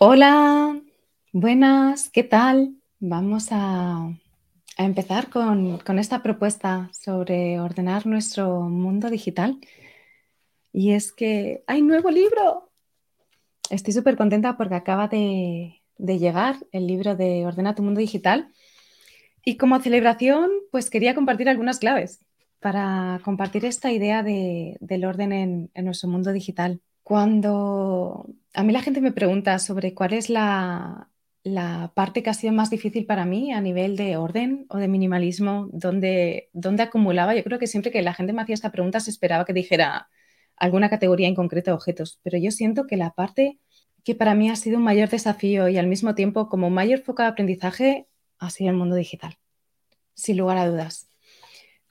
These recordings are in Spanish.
Hola, buenas, ¿qué tal? Vamos a, empezar con, esta propuesta sobre ordenar nuestro mundo digital. Y es que hay nuevo libro. Estoy súper contenta porque acaba de, llegar el libro de Ordena tu mundo digital. Y como celebración, pues quería compartir algunas claves para compartir esta idea del orden en nuestro mundo digital. Cuando a mí la gente me pregunta sobre cuál es la, parte que ha sido más difícil para mí a nivel de orden o de minimalismo, dónde, acumulaba, yo creo que siempre que la gente me hacía esta pregunta se esperaba que dijera alguna categoría en concreto de objetos, pero yo siento que la parte que para mí ha sido un mayor desafío y al mismo tiempo como mayor foco de aprendizaje ha sido el mundo digital, sin lugar a dudas.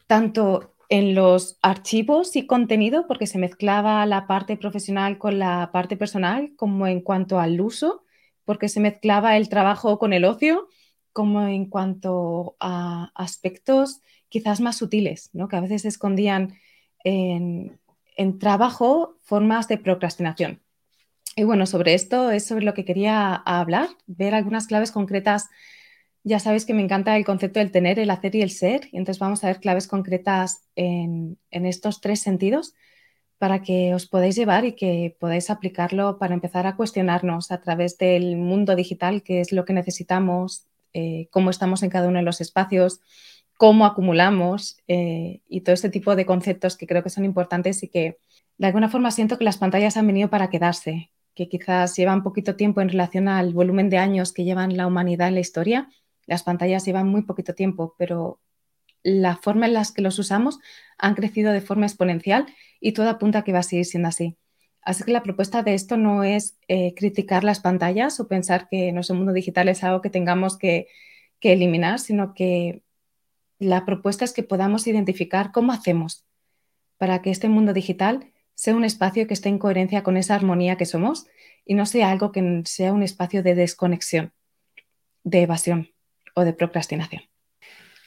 Tanto en los archivos y contenido, porque se mezclaba la parte profesional con la parte personal, como en cuanto al uso, porque se mezclaba el trabajo con el ocio, como en cuanto a aspectos quizás más sutiles, ¿no? que a veces se escondían en, en trabajo formas de procrastinación. Y bueno, sobre esto es sobre lo que quería hablar, ver algunas claves concretas ya sabéis que me encanta el concepto del tener, el hacer y el ser, y entonces vamos a ver claves concretas en, estos tres sentidos para que os podáis llevar y que podáis aplicarlo para empezar a cuestionarnos a través del mundo digital, qué es lo que necesitamos, eh, cómo estamos en cada uno de los espacios, cómo acumulamos eh, y todo este tipo de conceptos que creo que son importantes y que de alguna forma siento que las pantallas han venido para quedarse, que quizás llevan poquito tiempo en relación al volumen de años que llevan la humanidad en la historia las pantallas llevan muy poquito tiempo, pero la forma en la que los usamos han crecido de forma exponencial y todo apunta a que va a seguir siendo así. Así que la propuesta de esto no es eh, criticar las pantallas o pensar que nuestro mundo digital es algo que tengamos que eliminar, sino que la propuesta es que podamos identificar cómo hacemos para que este mundo digital sea un espacio que esté en coherencia con esa armonía que somos y no sea algo que sea un espacio de desconexión, de evasión o de procrastinación.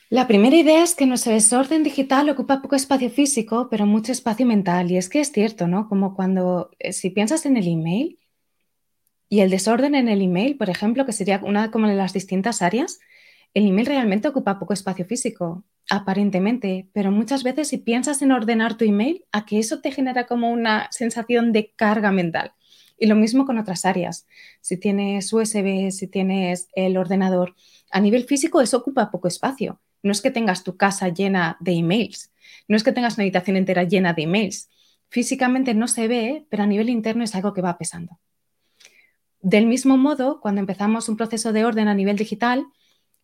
La primera idea es que nuestro desorden digital ocupa poco espacio físico, pero mucho espacio mental. Y es que es cierto, ¿no? Como cuando, eh, si piensas en el email y el desorden en el email, por ejemplo, que sería una como de las distintas áreas, el email realmente ocupa poco espacio físico, aparentemente, pero muchas veces si piensas en ordenar tu email, a que eso te genera como una sensación de carga mental. Y lo mismo con otras áreas. Si tienes USB, si tienes el ordenador, a nivel físico eso ocupa poco espacio. No es que tengas tu casa llena de emails, no es que tengas una habitación entera llena de emails. Físicamente no se ve, pero a nivel interno es algo que va pesando. Del mismo modo, cuando empezamos un proceso de orden a nivel digital,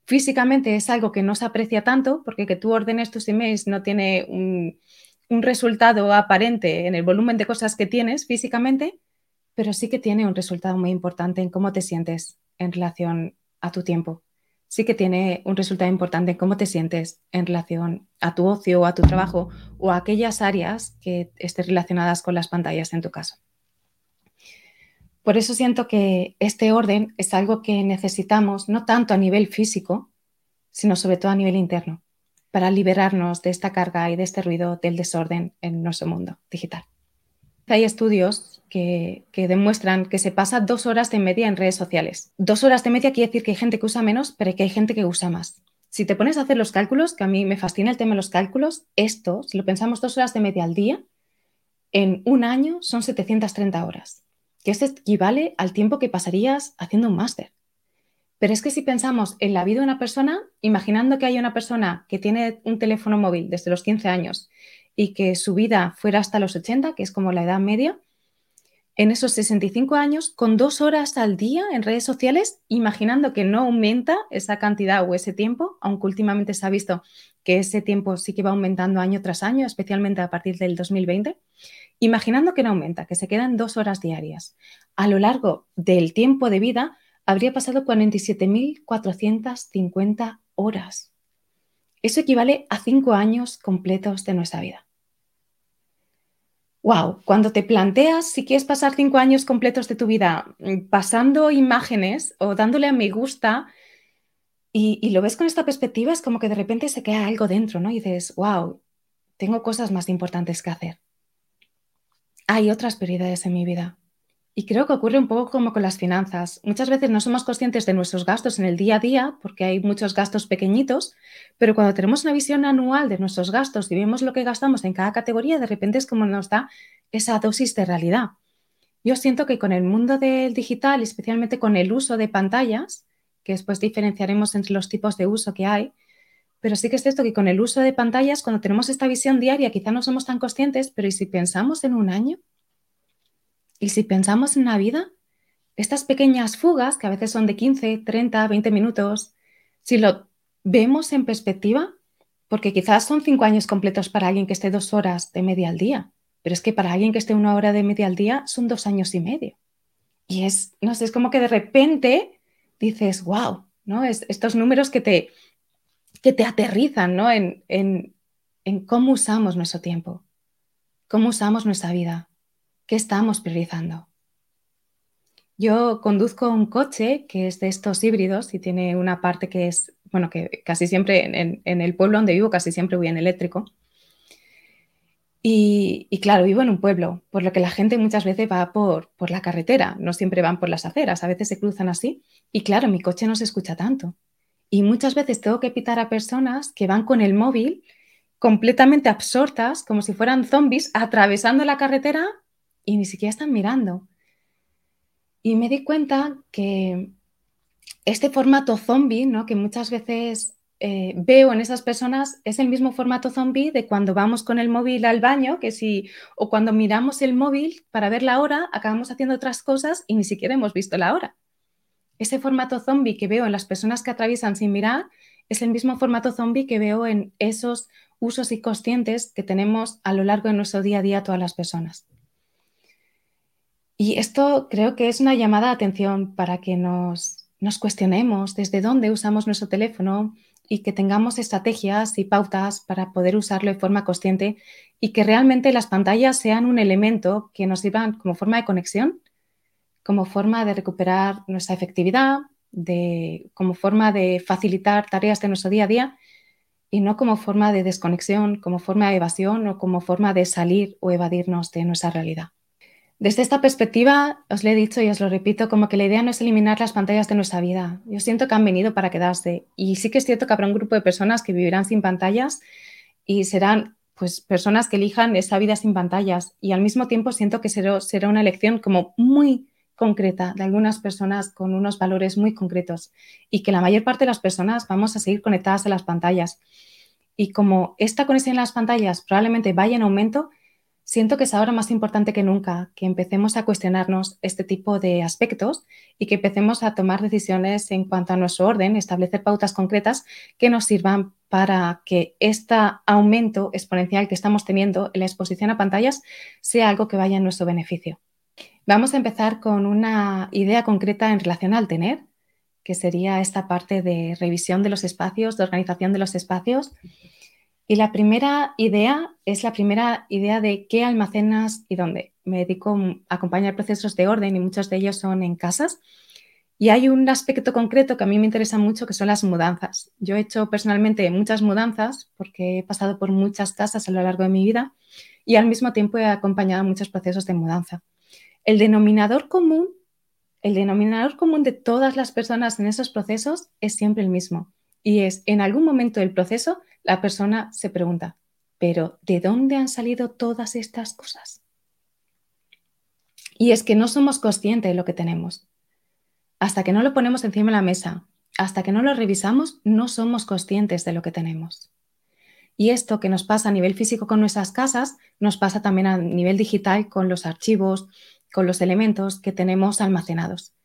físicamente es algo que no se aprecia tanto, porque que tú ordenes tus emails no tiene un, un resultado aparente en el volumen de cosas que tienes físicamente, pero sí que tiene un resultado muy importante en cómo te sientes en relación a tu tiempo sí que tiene un resultado importante en cómo te sientes en relación a tu ocio o a tu trabajo o a aquellas áreas que estén relacionadas con las pantallas en tu caso. Por eso siento que este orden es algo que necesitamos no tanto a nivel físico, sino sobre todo a nivel interno, para liberarnos de esta carga y de este ruido del desorden en nuestro mundo digital. Hay estudios que, demuestran que se pasa dos horas de media en redes sociales. Dos horas de media quiere decir que hay gente que usa menos, pero que hay gente que usa más. Si te pones a hacer los cálculos, que a mí me fascina el tema de los cálculos, esto, si lo pensamos dos horas de media al día, en un año son 730 horas, que esto equivale al tiempo que pasarías haciendo un máster. Pero es que si pensamos en la vida de una persona, imaginando que hay una persona que tiene un teléfono móvil desde los 15 años y que su vida fuera hasta los 80, que es como la edad media, en esos 65 años, con dos horas al día en redes sociales, imaginando que no aumenta esa cantidad o ese tiempo, aunque últimamente se ha visto que ese tiempo sí que va aumentando año tras año, especialmente a partir del 2020, imaginando que no aumenta, que se quedan dos horas diarias. A lo largo del tiempo de vida, habría pasado 47.450 horas. Eso equivale a cinco años completos de nuestra vida wow, cuando te planteas si quieres pasar cinco años completos de tu vida mm, pasando imágenes o dándole a me gusta y, lo ves con esta perspectiva, es como que de repente se queda algo dentro, ¿no? Y dices, wow, tengo cosas más importantes que hacer. Hay otras prioridades en mi vida. Y creo que ocurre un poco como con las finanzas. Muchas veces no somos conscientes de nuestros gastos en el día a día porque hay muchos gastos pequeñitos, pero cuando tenemos una visión anual de nuestros gastos y vemos lo que gastamos en cada categoría, de repente es como nos da esa dosis de realidad. Yo siento que con el mundo del digital, especialmente con el uso de pantallas, que después diferenciaremos entre los tipos de uso que hay, pero sí que es cierto que con el uso de pantallas, cuando tenemos esta visión diaria, quizá no somos tan conscientes, pero ¿y si pensamos en un año? Y si pensamos en la vida, estas pequeñas fugas, que a veces son de 15, 30, 20 minutos, si lo vemos en perspectiva, porque quizás son cinco años completos para alguien que esté dos horas de media al día, pero es que para alguien que esté una hora de media al día son dos años y medio. Y es, no sé, es como que de repente dices, wow, ¿no? Es, estos números que te, que te aterrizan, ¿no? En, en, en cómo usamos nuestro tiempo, cómo usamos nuestra vida. ¿Qué estamos priorizando? Yo conduzco un coche que es de estos híbridos y tiene una parte que es, bueno, que casi siempre en, el pueblo donde vivo casi siempre voy en eléctrico. Y, claro, vivo en un pueblo, por lo que la gente muchas veces va por, por la carretera, no siempre van por las aceras, a veces se cruzan así. Y claro, mi coche no se escucha tanto. Y muchas veces tengo que pitar a personas que van con el móvil completamente absortas, como si fueran zombies, atravesando la carretera y ni siquiera están mirando. Y me di cuenta que este formato zombie, ¿no? que muchas veces eh, veo en esas personas, es el mismo formato zombie de cuando vamos con el móvil al baño, que si, o cuando miramos el móvil para ver la hora, acabamos haciendo otras cosas y ni siquiera hemos visto la hora. Ese formato zombie que veo en las personas que atraviesan sin mirar es el mismo formato zombie que veo en esos usos inconscientes que tenemos a lo largo de nuestro día a día todas las personas. Y esto creo que es una llamada de atención para que nos, cuestionemos desde dónde usamos nuestro teléfono y que tengamos estrategias y pautas para poder usarlo de forma consciente y que realmente las pantallas sean un elemento que nos sirvan como forma de conexión, como forma de recuperar nuestra efectividad, de, como forma de facilitar tareas de nuestro día a día y no como forma de desconexión, como forma de evasión o como forma de salir o evadirnos de nuestra realidad. Desde esta perspectiva, os lo he dicho y os lo repito, como que la idea no es eliminar las pantallas de nuestra vida. Yo siento que han venido para quedarse y sí que es cierto que habrá un grupo de personas que vivirán sin pantallas y serán pues personas que elijan esa vida sin pantallas y al mismo tiempo siento que será, será una elección como muy concreta de algunas personas con unos valores muy concretos y que la mayor parte de las personas vamos a seguir conectadas a las pantallas. Y como esta conexión a las pantallas probablemente vaya en aumento, Siento que es ahora más importante que nunca que empecemos a cuestionarnos este tipo de aspectos y que empecemos a tomar decisiones en cuanto a nuestro orden, establecer pautas concretas que nos sirvan para que este aumento exponencial que estamos teniendo en la exposición a pantallas sea algo que vaya en nuestro beneficio. Vamos a empezar con una idea concreta en relación al tener, que sería esta parte de revisión de los espacios, de organización de los espacios y la primera idea es la primera idea de qué almacenas y dónde. Me dedico a acompañar procesos de orden y muchos de ellos son en casas. Y hay un aspecto concreto que a mí me interesa mucho, que son las mudanzas. Yo he hecho personalmente muchas mudanzas porque he pasado por muchas casas a lo largo de mi vida y al mismo tiempo he acompañado muchos procesos de mudanza. El denominador común, el denominador común de todas las personas en esos procesos es siempre el mismo. Y es, en algún momento del proceso, la persona se pregunta, pero ¿de dónde han salido todas estas cosas? Y es que no somos conscientes de lo que tenemos. Hasta que no lo ponemos encima de la mesa, hasta que no lo revisamos, no somos conscientes de lo que tenemos. Y esto que nos pasa a nivel físico con nuestras casas, nos pasa también a nivel digital con los archivos, con los elementos que tenemos almacenados.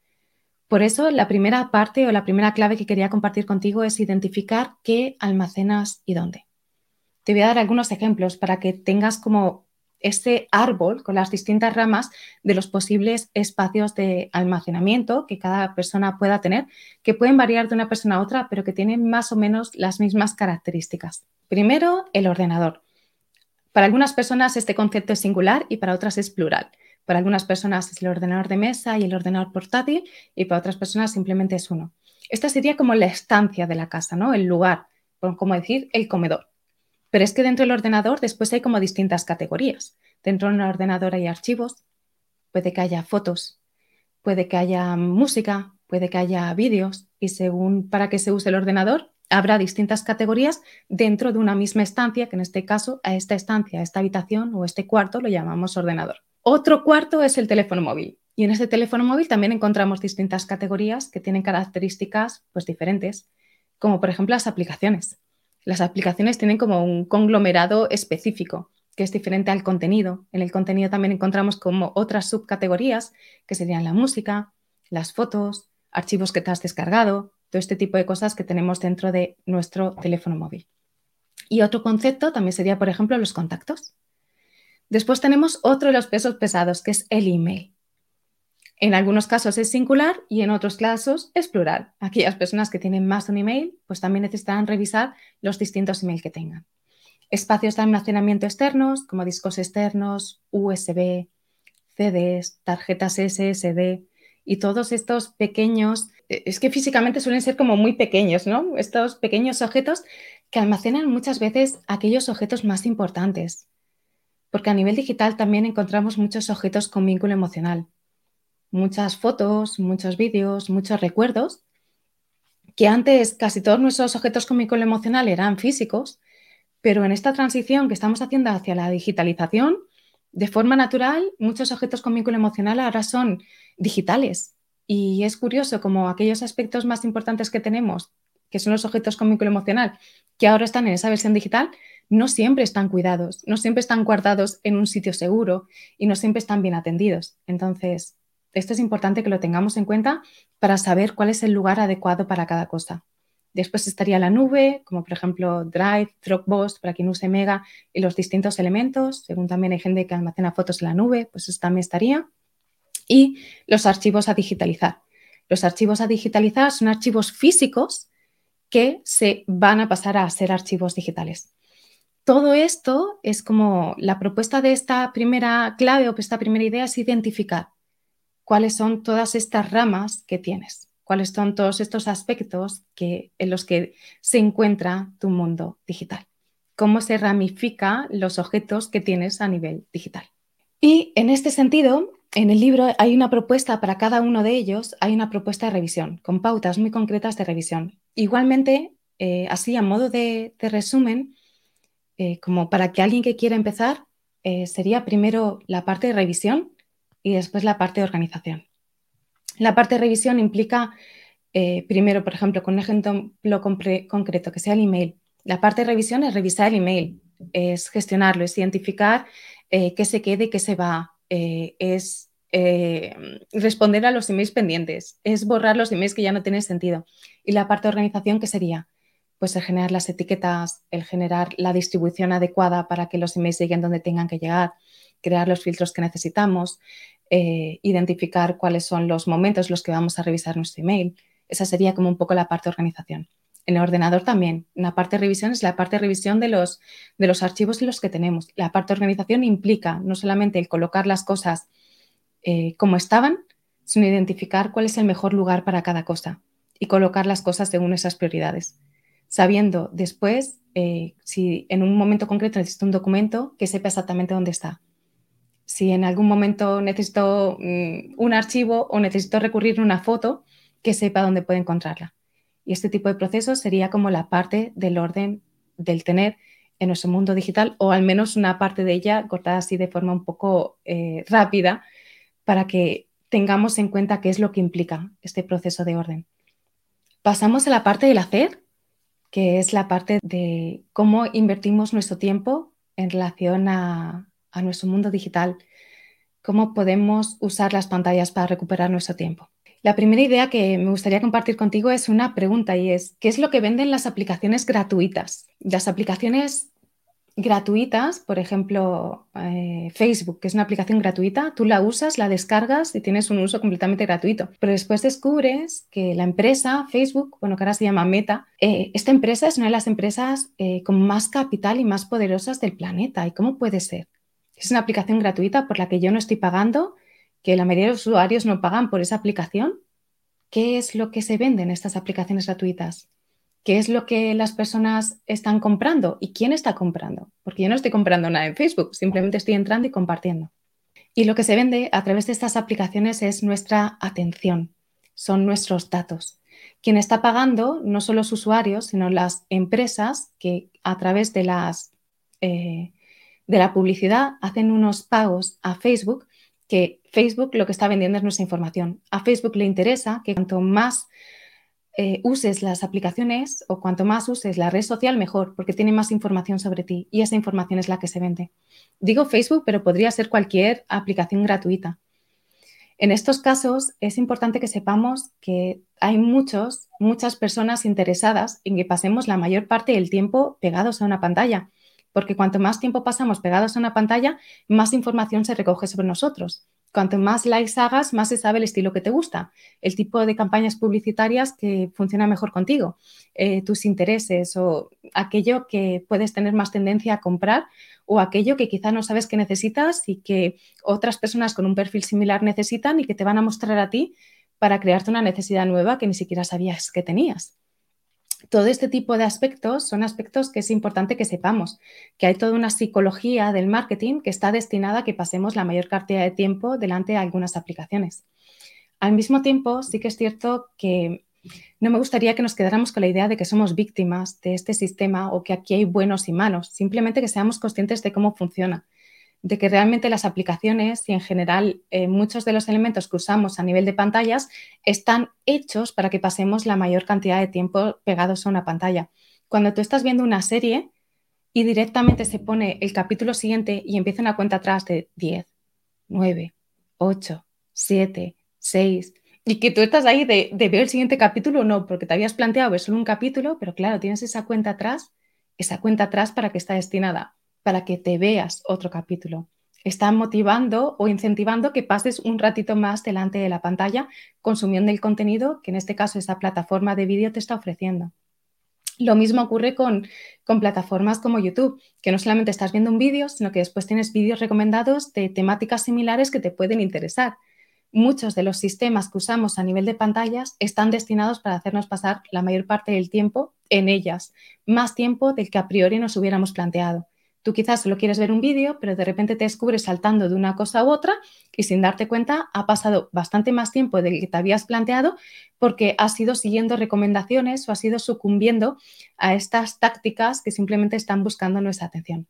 Por eso, la primera parte o la primera clave que quería compartir contigo es identificar qué almacenas y dónde. Te voy a dar algunos ejemplos para que tengas como este árbol con las distintas ramas de los posibles espacios de almacenamiento que cada persona pueda tener, que pueden variar de una persona a otra, pero que tienen más o menos las mismas características. Primero, el ordenador. Para algunas personas este concepto es singular y para otras es plural. Para algunas personas es el ordenador de mesa y el ordenador portátil y para otras personas simplemente es uno. Esta sería como la estancia de la casa, ¿no? El lugar, como decir, el comedor. Pero es que dentro del ordenador después hay como distintas categorías. Dentro del ordenador hay archivos, puede que haya fotos, puede que haya música, puede que haya vídeos y según para qué se use el ordenador, habrá distintas categorías dentro de una misma estancia, que en este caso a esta estancia, a esta habitación o este cuarto lo llamamos ordenador. Otro cuarto es el teléfono móvil. Y en este teléfono móvil también encontramos distintas categorías que tienen características pues, diferentes, como por ejemplo las aplicaciones. Las aplicaciones tienen como un conglomerado específico que es diferente al contenido. En el contenido también encontramos como otras subcategorías que serían la música, las fotos, archivos que te has descargado, todo este tipo de cosas que tenemos dentro de nuestro teléfono móvil. Y otro concepto también sería, por ejemplo, los contactos. Después tenemos otro de los pesos pesados, que es el email. En algunos casos es singular y en otros casos es plural. Aquellas personas que tienen más de un email, pues también necesitarán revisar los distintos emails que tengan. Espacios de almacenamiento externos, como discos externos, USB, CDs, tarjetas SSD y todos estos pequeños, eh, es que físicamente suelen ser como muy pequeños, ¿no? Estos pequeños objetos que almacenan muchas veces aquellos objetos más importantes, porque a nivel digital también encontramos muchos objetos con vínculo emocional, muchas fotos, muchos vídeos, muchos recuerdos, que antes casi todos nuestros objetos con vínculo emocional eran físicos, pero en esta transición que estamos haciendo hacia la digitalización, de forma natural, muchos objetos con vínculo emocional ahora son digitales. Y es curioso como aquellos aspectos más importantes que tenemos, que son los objetos con vínculo emocional, que ahora están en esa versión digital, no siempre están cuidados, no siempre están guardados en un sitio seguro y no siempre están bien atendidos. Entonces, esto es importante que lo tengamos en cuenta para saber cuál es el lugar adecuado para cada cosa. Después estaría la nube, como por ejemplo Drive, Dropbox, para quien use Mega, y los distintos elementos. Según también hay gente que almacena fotos en la nube, pues eso también estaría. Y los archivos a digitalizar. Los archivos a digitalizar son archivos físicos que se van a pasar a ser archivos digitales todo esto es como la propuesta de esta primera clave o esta primera idea es identificar cuáles son todas estas ramas que tienes, cuáles son todos estos aspectos que, en los que se encuentra tu mundo digital, cómo se ramifica los objetos que tienes a nivel digital. Y en este sentido, en el libro hay una propuesta para cada uno de ellos, hay una propuesta de revisión, con pautas muy concretas de revisión. Igualmente, eh, así a modo de resumen, eh, como para que alguien que quiera empezar, eh, sería primero la parte de revisión y después la parte de organización. La parte de revisión implica, eh, primero, por ejemplo, con un ejemplo concreto, que sea el email. La parte de revisión es revisar el email, es gestionarlo, es identificar qué se quede qué se va, es responder a los emails pendientes, es borrar los emails que ya no tienen sentido. Y la parte de organización, ¿qué sería? Pues el generar las etiquetas, el generar la distribución adecuada para que los emails lleguen donde tengan que llegar, crear los filtros que necesitamos, eh, identificar cuáles son los momentos en los que vamos a revisar nuestro email. Esa sería como un poco la parte de organización. En el ordenador también. La parte de revisión es la parte de revisión de los, de los archivos en los que tenemos. La parte de organización implica no solamente el colocar las cosas eh, como estaban, sino identificar cuál es el mejor lugar para cada cosa y colocar las cosas según esas prioridades sabiendo después, eh, si en un momento concreto necesito un documento, que sepa exactamente dónde está. Si en algún momento necesito mm, un archivo o necesito recurrir a una foto, que sepa dónde puede encontrarla. Y este tipo de procesos sería como la parte del orden del tener en nuestro mundo digital, o al menos una parte de ella cortada así de forma un poco eh, rápida, para que tengamos en cuenta qué es lo que implica este proceso de orden. Pasamos a la parte del hacer, que es la parte de cómo invertimos nuestro tiempo en relación a, nuestro mundo digital, cómo podemos usar las pantallas para recuperar nuestro tiempo. La primera idea que me gustaría compartir contigo es una pregunta y es, ¿qué es lo que venden las aplicaciones gratuitas? Las aplicaciones gratuitas, por ejemplo, eh, Facebook, que es una aplicación gratuita, tú la usas, la descargas y tienes un uso completamente gratuito. Pero después descubres que la empresa, Facebook, bueno, que ahora se llama Meta, eh, esta empresa es una de las empresas eh, con más capital y más poderosas del planeta. ¿Y cómo puede ser? Es una aplicación gratuita por la que yo no estoy pagando, que la mayoría de los usuarios no pagan por esa aplicación. ¿Qué es lo que se vende en estas aplicaciones gratuitas? Qué es lo que las personas están comprando y quién está comprando. Porque yo no estoy comprando nada en Facebook, simplemente estoy entrando y compartiendo. Y lo que se vende a través de estas aplicaciones es nuestra atención, son nuestros datos. Quien está pagando no solo los usuarios, sino las empresas que a través de, las, eh, de la publicidad hacen unos pagos a Facebook, que Facebook lo que está vendiendo es nuestra información. A Facebook le interesa que cuanto más eh, uses las aplicaciones o cuanto más uses la red social, mejor, porque tiene más información sobre ti y esa información es la que se vende. Digo Facebook, pero podría ser cualquier aplicación gratuita. En estos casos es importante que sepamos que hay muchos, muchas personas interesadas en que pasemos la mayor parte del tiempo pegados a una pantalla, porque cuanto más tiempo pasamos pegados a una pantalla, más información se recoge sobre nosotros. Cuanto más likes hagas, más se sabe el estilo que te gusta, el tipo de campañas publicitarias que funciona mejor contigo, eh, tus intereses o aquello que puedes tener más tendencia a comprar o aquello que quizá no sabes que necesitas y que otras personas con un perfil similar necesitan y que te van a mostrar a ti para crearte una necesidad nueva que ni siquiera sabías que tenías todo este tipo de aspectos son aspectos que es importante que sepamos, que hay toda una psicología del marketing que está destinada a que pasemos la mayor cantidad de tiempo delante de algunas aplicaciones. Al mismo tiempo, sí que es cierto que no me gustaría que nos quedáramos con la idea de que somos víctimas de este sistema o que aquí hay buenos y malos, simplemente que seamos conscientes de cómo funciona de que realmente las aplicaciones y en general eh, muchos de los elementos que usamos a nivel de pantallas están hechos para que pasemos la mayor cantidad de tiempo pegados a una pantalla. Cuando tú estás viendo una serie y directamente se pone el capítulo siguiente y empieza una cuenta atrás de 10, 9, 8, 7, 6, y que tú estás ahí de, ver el siguiente capítulo, no, porque te habías planteado ver solo un capítulo, pero claro, tienes esa cuenta atrás, esa cuenta atrás para que está destinada para que te veas otro capítulo. Están motivando o incentivando que pases un ratito más delante de la pantalla consumiendo el contenido que en este caso esa plataforma de vídeo te está ofreciendo. Lo mismo ocurre con, con, plataformas como YouTube, que no solamente estás viendo un vídeo, sino que después tienes vídeos recomendados de temáticas similares que te pueden interesar. Muchos de los sistemas que usamos a nivel de pantallas están destinados para hacernos pasar la mayor parte del tiempo en ellas, más tiempo del que a priori nos hubiéramos planteado. Tú quizás solo quieres ver un vídeo, pero de repente te descubres saltando de una cosa u otra y sin darte cuenta ha pasado bastante más tiempo del que te habías planteado porque has ido siguiendo recomendaciones o has ido sucumbiendo a estas tácticas que simplemente están buscando nuestra atención.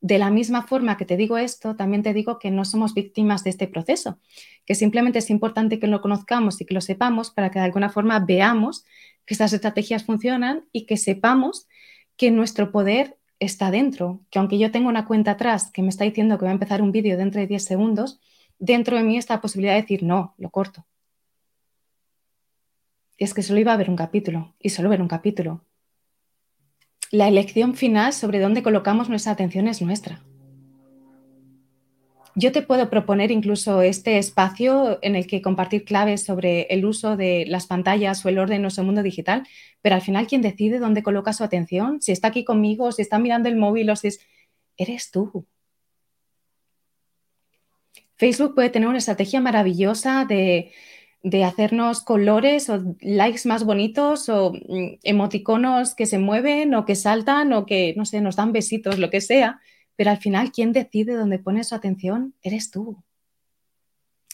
De la misma forma que te digo esto, también te digo que no somos víctimas de este proceso, que simplemente es importante que lo conozcamos y que lo sepamos para que de alguna forma veamos que estas estrategias funcionan y que sepamos que nuestro poder está dentro, que aunque yo tengo una cuenta atrás que me está diciendo que va a empezar un vídeo dentro de 10 segundos, dentro de mí está la posibilidad de decir, no, lo corto. Y es que solo iba a ver un capítulo y solo ver un capítulo. La elección final sobre dónde colocamos nuestra atención es nuestra. Yo te puedo proponer incluso este espacio en el que compartir claves sobre el uso de las pantallas o el orden en nuestro mundo digital, pero al final quien decide dónde coloca su atención, si está aquí conmigo, si está mirando el móvil o si es... Eres tú. Facebook puede tener una estrategia maravillosa de, de hacernos colores o likes más bonitos o mm, emoticonos que se mueven o que saltan o que, no sé, nos dan besitos, lo que sea pero al final, quien decide dónde pone su atención eres tú.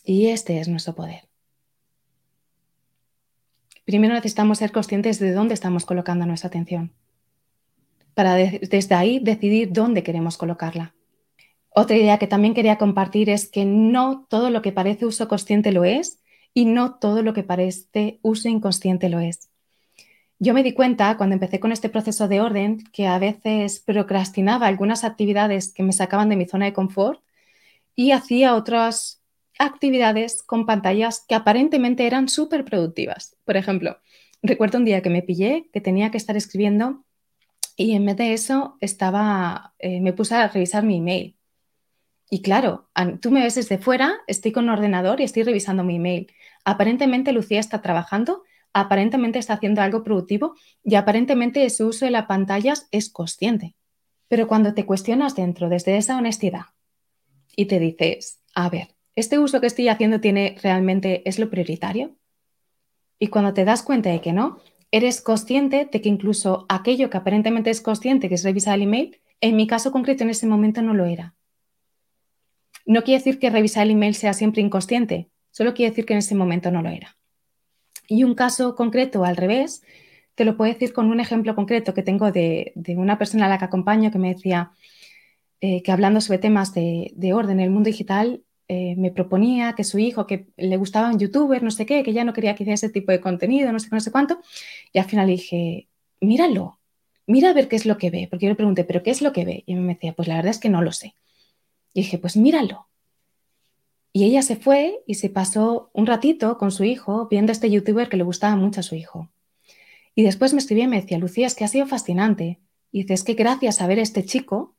Y este es nuestro poder. Primero necesitamos ser conscientes de dónde estamos colocando nuestra atención, para desde ahí decidir dónde queremos colocarla. Otra idea que también quería compartir es que no todo lo que parece uso consciente lo es y no todo lo que parece uso inconsciente lo es. Yo me di cuenta cuando empecé con este proceso de orden que a veces procrastinaba algunas actividades que me sacaban de mi zona de confort y hacía otras actividades con pantallas que aparentemente eran súper productivas. Por ejemplo, recuerdo un día que me pillé que tenía que estar escribiendo y en vez de eso estaba, eh, me puse a revisar mi email. Y claro, tú me ves desde fuera, estoy con un ordenador y estoy revisando mi email. Aparentemente Lucía está trabajando aparentemente está haciendo algo productivo y aparentemente ese uso de las pantallas es consciente. Pero cuando te cuestionas dentro desde esa honestidad y te dices, a ver, ¿este uso que estoy haciendo tiene realmente es lo prioritario? Y cuando te das cuenta de que no, eres consciente de que incluso aquello que aparentemente es consciente, que es revisar el email, en mi caso concreto en ese momento no lo era. No quiere decir que revisar el email sea siempre inconsciente, solo quiere decir que en ese momento no lo era. Y un caso concreto al revés, te lo puedo decir con un ejemplo concreto que tengo de, una persona a la que acompaño que me decía eh, que hablando sobre temas de, orden en el mundo digital, eh, me proponía que su hijo, que le gustaba un youtuber, no sé qué, que ya no quería que hiciera ese tipo de contenido, no sé qué, no sé cuánto, y al final dije, míralo, mira a ver qué es lo que ve, porque yo le pregunté, ¿pero qué es lo que ve? Y me decía, pues la verdad es que no lo sé. Y dije, pues míralo. Y ella se fue y se pasó un ratito con su hijo viendo este youtuber que le gustaba mucho a su hijo. Y después me escribía y me decía, Lucía, es que ha sido fascinante. Y dice, es que gracias a ver a este chico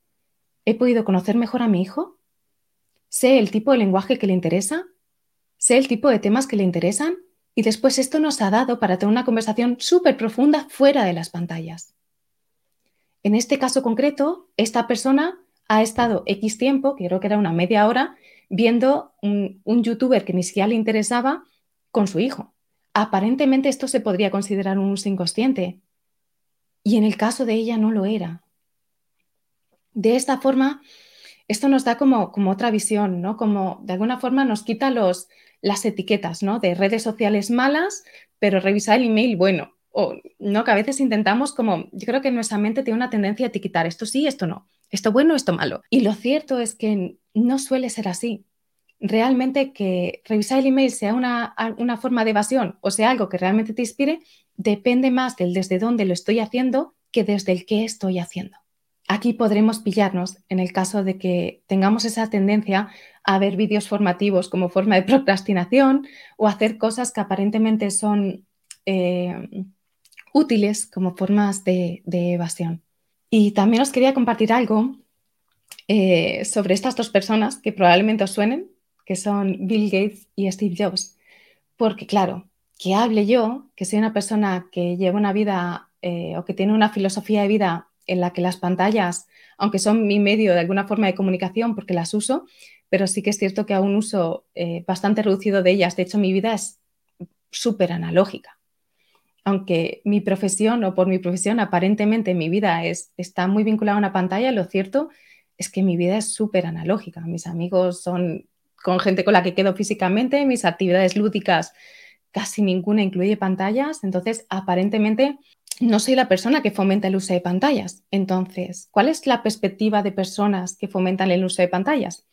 he podido conocer mejor a mi hijo, sé el tipo de lenguaje que le interesa, sé el tipo de temas que le interesan y después esto nos ha dado para tener una conversación súper profunda fuera de las pantallas. En este caso concreto, esta persona ha estado X tiempo, que creo que era una media hora, viendo un, youtuber que ni siquiera le interesaba con su hijo. Aparentemente esto se podría considerar un uso inconsciente y en el caso de ella no lo era. De esta forma, esto nos da como, como otra visión, ¿no? Como de alguna forma nos quita los, las etiquetas, ¿no? De redes sociales malas, pero revisar el email bueno. O, ¿no? Que a veces intentamos como, yo creo que nuestra mente tiene una tendencia a etiquetar esto sí, esto no, esto bueno, esto malo. Y lo cierto es que no suele ser así realmente que revisar el email sea una, una, forma de evasión o sea algo que realmente te inspire, depende más del desde dónde lo estoy haciendo que desde el qué estoy haciendo. Aquí podremos pillarnos en el caso de que tengamos esa tendencia a ver vídeos formativos como forma de procrastinación o hacer cosas que aparentemente son eh, útiles como formas de, evasión. Y también os quería compartir algo eh, sobre estas dos personas que probablemente os suenen, que son Bill Gates y Steve Jobs. Porque claro, que hable yo, que soy una persona que lleva una vida eh, o que tiene una filosofía de vida en la que las pantallas, aunque son mi medio de alguna forma de comunicación porque las uso, pero sí que es cierto que aún uso eh, bastante reducido de ellas. De hecho, mi vida es súper analógica. Aunque mi profesión o por mi profesión aparentemente mi vida es, está muy vinculada a una pantalla, lo cierto es que mi vida es súper analógica. Mis amigos son con gente con la que quedo físicamente, mis actividades lúdicas casi ninguna incluye pantallas, entonces aparentemente no soy la persona que fomenta el uso de pantallas. Entonces, ¿cuál es la perspectiva de personas que fomentan el uso de pantallas?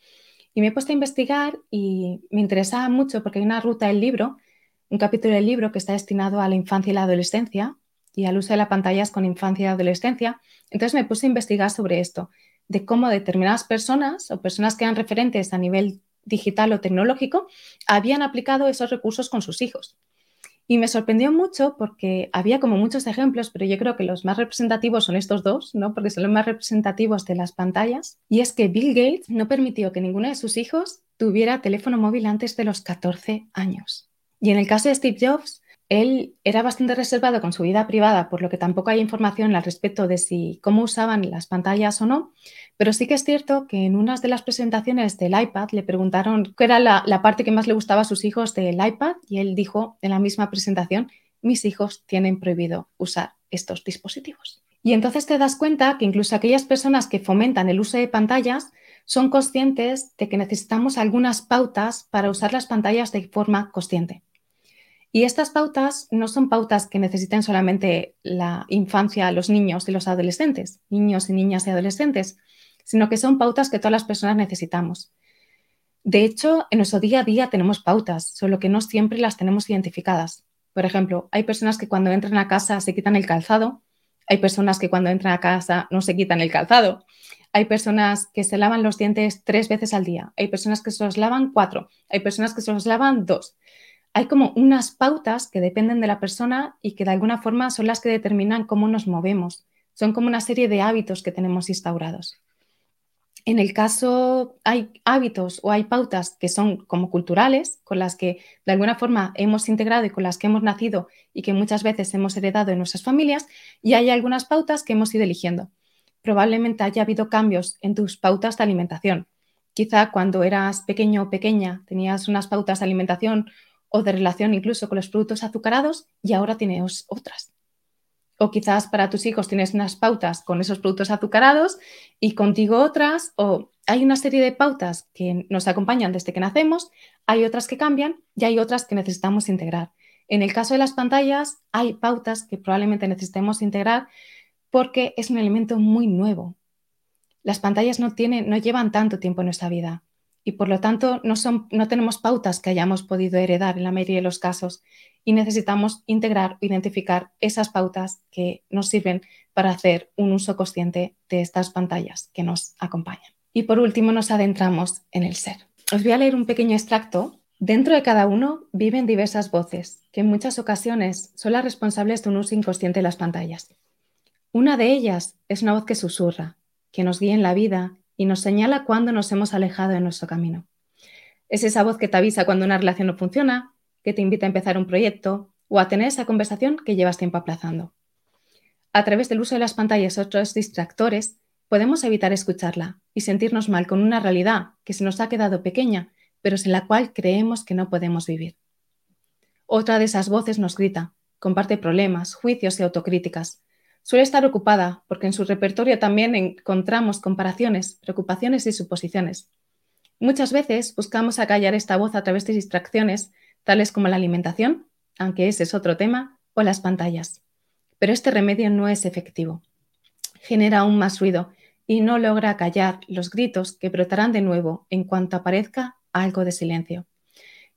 Y me he puesto a investigar y me interesaba mucho porque hay una ruta del libro, un capítulo del libro que está destinado a la infancia y la adolescencia y al uso de las pantallas con infancia y adolescencia. Entonces me puse a investigar sobre esto, de cómo determinadas personas o personas que eran referentes a nivel digital o tecnológico, habían aplicado esos recursos con sus hijos. Y me sorprendió mucho porque había como muchos ejemplos, pero yo creo que los más representativos son estos dos, ¿no? Porque son los más representativos de las pantallas. Y es que Bill Gates no permitió que ninguno de sus hijos tuviera teléfono móvil antes de los 14 años. Y en el caso de Steve Jobs, él era bastante reservado con su vida privada, por lo que tampoco hay información al respecto de si cómo usaban las pantallas o no, pero sí que es cierto que en unas de las presentaciones del iPad le preguntaron qué era la, parte que más le gustaba a sus hijos del iPad y él dijo en la misma presentación, mis hijos tienen prohibido usar estos dispositivos. Y entonces te das cuenta que incluso aquellas personas que fomentan el uso de pantallas son conscientes de que necesitamos algunas pautas para usar las pantallas de forma consciente. Y estas pautas no son pautas que necesiten solamente la infancia, los niños y los adolescentes, niños y niñas y adolescentes, sino que son pautas que todas las personas necesitamos. De hecho, en nuestro día a día tenemos pautas, solo que no siempre las tenemos identificadas. Por ejemplo, hay personas que cuando entran a casa se quitan el calzado, hay personas que cuando entran a casa no se quitan el calzado, hay personas que se lavan los dientes tres veces al día, hay personas que se los lavan cuatro, hay personas que se los lavan dos. Hay como unas pautas que dependen de la persona y que de alguna forma son las que determinan cómo nos movemos. Son como una serie de hábitos que tenemos instaurados. En el caso hay hábitos o hay pautas que son como culturales, con las que de alguna forma hemos integrado y con las que hemos nacido y que muchas veces hemos heredado en nuestras familias, y hay algunas pautas que hemos ido eligiendo. Probablemente haya habido cambios en tus pautas de alimentación. Quizá cuando eras pequeño o pequeña tenías unas pautas de alimentación o de relación incluso con los productos azucarados y ahora tienes otras O quizás para tus hijos tienes unas pautas con esos productos azucarados y contigo otras, o hay una serie de pautas que nos acompañan desde que nacemos, hay otras que cambian y hay otras que necesitamos integrar. En el caso de las pantallas, hay pautas que probablemente necesitemos integrar porque es un elemento muy nuevo. Las pantallas no, tienen, no llevan tanto tiempo en nuestra vida y por lo tanto no, son, no tenemos pautas que hayamos podido heredar en la mayoría de los casos y necesitamos integrar o identificar esas pautas que nos sirven para hacer un uso consciente de estas pantallas que nos acompañan. Y por último nos adentramos en el ser. Os voy a leer un pequeño extracto. Dentro de cada uno viven diversas voces, que en muchas ocasiones son las responsables de un uso inconsciente de las pantallas. Una de ellas es una voz que susurra, que nos guía en la vida y nos señala cuando nos hemos alejado de nuestro camino. Es esa voz que te avisa cuando una relación no funciona, que te invita a empezar un proyecto o a tener esa conversación que llevas tiempo aplazando. A través del uso de las pantallas y otros distractores, podemos evitar escucharla y sentirnos mal con una realidad que se nos ha quedado pequeña, pero sin la cual creemos que no podemos vivir. Otra de esas voces nos grita, comparte problemas, juicios y autocríticas. Suele estar ocupada porque en su repertorio también encontramos comparaciones, preocupaciones y suposiciones. Muchas veces buscamos acallar esta voz a través de distracciones tales como la alimentación, aunque ese es otro tema, o las pantallas. Pero este remedio no es efectivo. Genera aún más ruido y no logra callar los gritos que brotarán de nuevo en cuanto aparezca algo de silencio.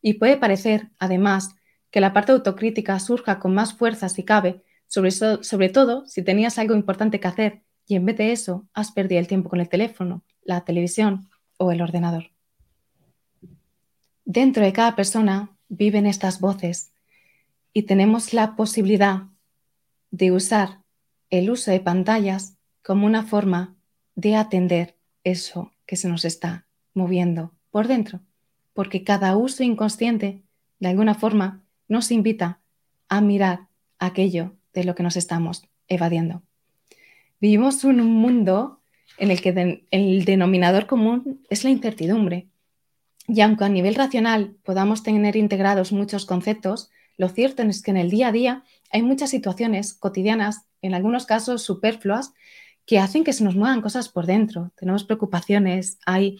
Y puede parecer, además, que la parte autocrítica surja con más fuerza si cabe, sobre, todo si tenías algo importante que hacer y en vez de eso has perdido el tiempo con el teléfono, la televisión o el ordenador. Dentro de cada persona viven estas voces y tenemos la posibilidad de usar el uso de pantallas como una forma de atender eso que se nos está moviendo por dentro, porque cada uso inconsciente, de alguna forma, nos invita a mirar aquello de lo que nos estamos evadiendo. Vivimos un mundo en el que el denominador común es la incertidumbre, y aunque a nivel racional podamos tener integrados muchos conceptos, lo cierto es que en el día a día hay muchas situaciones cotidianas, en algunos casos superfluas, que hacen que se nos muevan cosas por dentro. Tenemos preocupaciones, hay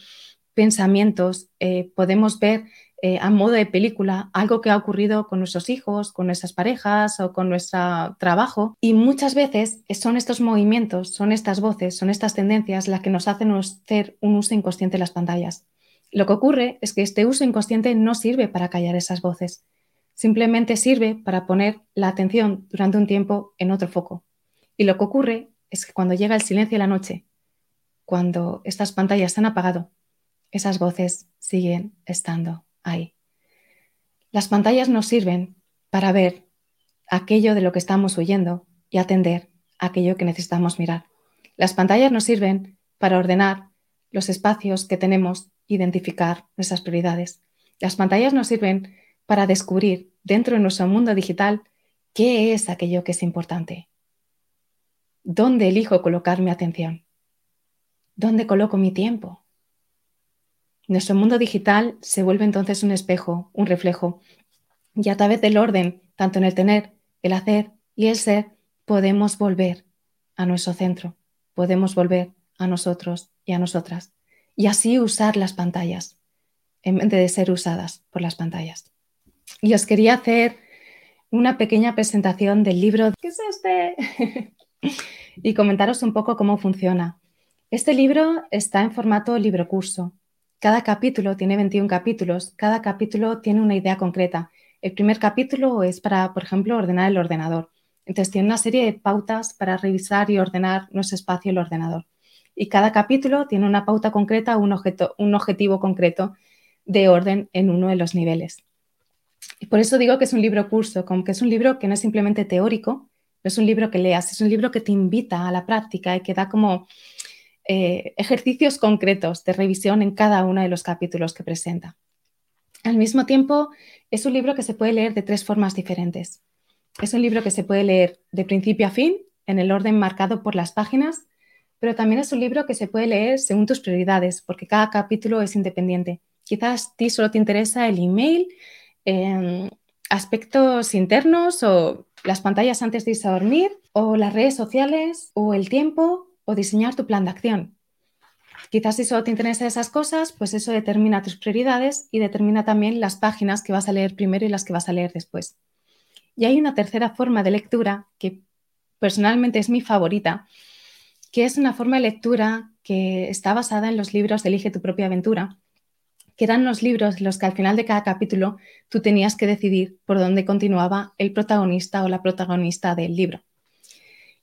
pensamientos, eh, podemos ver eh, a modo de película algo que ha ocurrido con nuestros hijos, con nuestras parejas o con nuestro trabajo. Y muchas veces son estos movimientos, son estas voces, son estas tendencias las que nos hacen hacer un uso inconsciente de las pantallas. Lo que ocurre es que este uso inconsciente no sirve para callar esas voces, simplemente sirve para poner la atención durante un tiempo en otro foco. Y lo que ocurre es que cuando llega el silencio de la noche, cuando estas pantallas se han apagado, esas voces siguen estando ahí. Las pantallas nos sirven para ver aquello de lo que estamos huyendo y atender aquello que necesitamos mirar. Las pantallas nos sirven para ordenar los espacios que tenemos identificar nuestras prioridades. Las pantallas nos sirven para descubrir dentro de nuestro mundo digital qué es aquello que es importante. ¿Dónde elijo colocar mi atención? ¿Dónde coloco mi tiempo? Nuestro mundo digital se vuelve entonces un espejo, un reflejo, y a través del orden, tanto en el tener, el hacer y el ser, podemos volver a nuestro centro, podemos volver a nosotros y a nosotras y así usar las pantallas en vez de ser usadas por las pantallas. Y os quería hacer una pequeña presentación del libro ¿Qué es este? y comentaros un poco cómo funciona. Este libro está en formato libro curso. Cada capítulo tiene 21 capítulos, cada capítulo tiene una idea concreta. El primer capítulo es para, por ejemplo, ordenar el ordenador. Entonces tiene una serie de pautas para revisar y ordenar nuestro espacio el ordenador y cada capítulo tiene una pauta concreta, un, objeto, un objetivo concreto de orden en uno de los niveles. Y por eso digo que es un libro curso, como que es un libro que no es simplemente teórico, es un libro que leas, es un libro que te invita a la práctica y que da como eh, ejercicios concretos de revisión en cada uno de los capítulos que presenta. Al mismo tiempo, es un libro que se puede leer de tres formas diferentes. Es un libro que se puede leer de principio a fin, en el orden marcado por las páginas, pero también es un libro que se puede leer según tus prioridades, porque cada capítulo es independiente. Quizás a ti solo te interesa el email, em, aspectos internos o las pantallas antes de irse a dormir, o las redes sociales, o el tiempo, o diseñar tu plan de acción. Quizás si solo te interesan esas cosas, pues eso determina tus prioridades y determina también las páginas que vas a leer primero y las que vas a leer después. Y hay una tercera forma de lectura que personalmente es mi favorita, que es una forma de lectura que está basada en los libros de Elige tu propia aventura, que eran los libros en los que al final de cada capítulo tú tenías que decidir por dónde continuaba el protagonista o la protagonista del libro.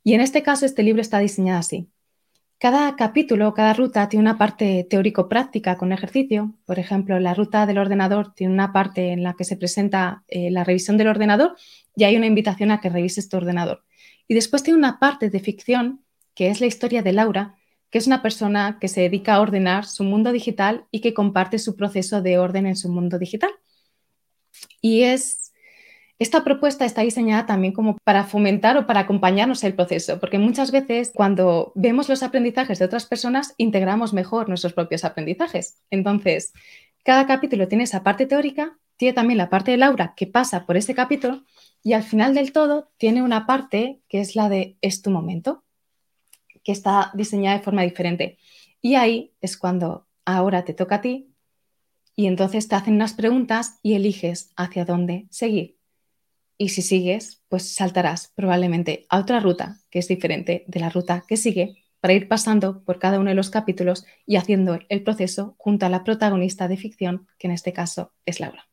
Y en este caso este libro está diseñado así. Cada capítulo, cada ruta tiene una parte teórico-práctica con ejercicio. Por ejemplo, la ruta del ordenador tiene una parte en la que se presenta eh, la revisión del ordenador y hay una invitación a que revises tu ordenador. Y después tiene una parte de ficción, que es la historia de Laura, que es una persona que se dedica a ordenar su mundo digital y que comparte su proceso de orden en su mundo digital. Y es esta propuesta está diseñada también como para fomentar o para acompañarnos el proceso, porque muchas veces cuando vemos los aprendizajes de otras personas, integramos mejor nuestros propios aprendizajes. Entonces, cada capítulo tiene esa parte teórica, tiene también la parte de Laura que pasa por ese capítulo y al final del todo tiene una parte que es la de es tu momento, que está diseñada de forma diferente. Y ahí es cuando ahora te toca a ti y entonces te hacen unas preguntas y eliges hacia dónde seguir y si sigues, pues saltarás probablemente a otra ruta que es diferente de la ruta que sigue para ir pasando por cada uno de los capítulos y haciendo el proceso junto a la protagonista de ficción, que en este caso es Laura.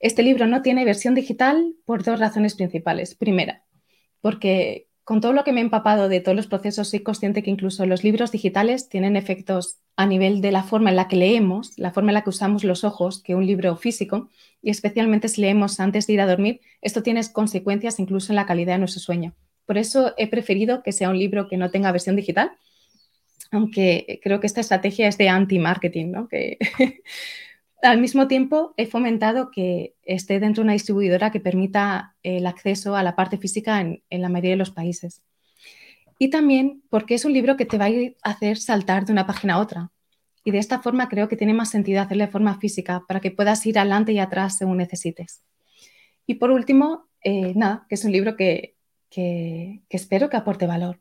Este libro no tiene versión digital por dos razones principales. Primera, porque con todo lo que me he empapado de todos los procesos, soy consciente que incluso los libros digitales tienen efectos a nivel de la forma en la que leemos, la forma en la que usamos los ojos, que un libro físico, y especialmente si leemos antes de ir a dormir, esto tiene consecuencias incluso en la calidad de nuestro sueño. Por eso he preferido que sea un libro que no tenga versión digital, aunque creo que esta estrategia es de anti-marketing, ¿no? que al mismo tiempo he fomentado que esté dentro de una distribuidora que permita el acceso a la parte física en, en la mayoría de los países y también porque es un libro que te va a hacer saltar de una página a otra. Y de esta forma creo que tiene más sentido hacerlo de forma física para que puedas ir adelante y atrás según necesites. Y por último, eh, nada, que es un libro que, que, que espero que aporte valor,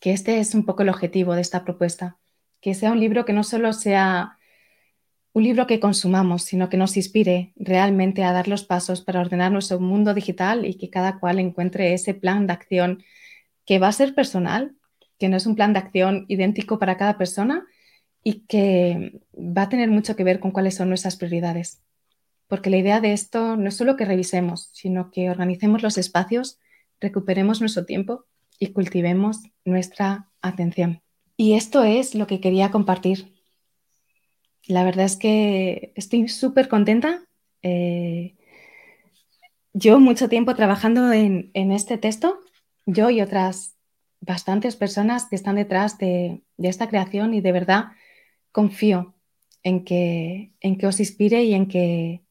que este es un poco el objetivo de esta propuesta, que sea un libro que no solo sea un libro que consumamos, sino que nos inspire realmente a dar los pasos para ordenar nuestro mundo digital y que cada cual encuentre ese plan de acción que va a ser personal, que no es un plan de acción idéntico para cada persona y que va a tener mucho que ver con cuáles son nuestras prioridades. Porque la idea de esto no es solo que revisemos, sino que organicemos los espacios, recuperemos nuestro tiempo y cultivemos nuestra atención. Y esto es lo que quería compartir. La verdad es que estoy súper contenta. Eh, yo mucho tiempo trabajando en, en este texto yo y otras bastantes personas que están detrás de, esta creación y de verdad confío en que, en que os inspire y en que,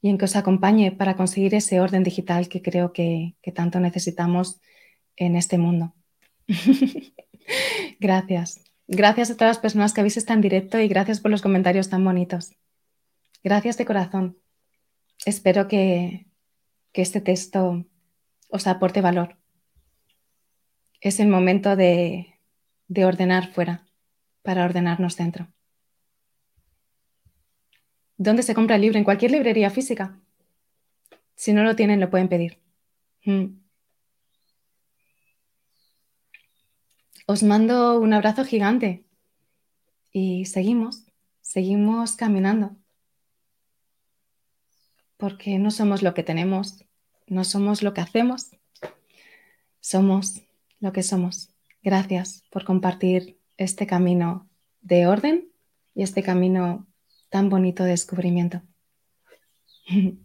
y en que os acompañe para conseguir ese orden digital que creo que, que tanto necesitamos en este mundo. gracias. Gracias a todas las personas que habéis estado en directo y gracias por los comentarios tan bonitos. Gracias de corazón. Espero que, que este texto os aporte valor es el momento de, ordenar fuera para ordenarnos dentro. ¿Dónde se compra el libro? En cualquier librería física. Si no lo tienen, lo pueden pedir. Mm. Os mando un abrazo gigante y seguimos, seguimos caminando. Porque no somos lo que tenemos, no somos lo que hacemos, somos lo que somos. Gracias por compartir este camino de orden y este camino tan bonito de descubrimiento.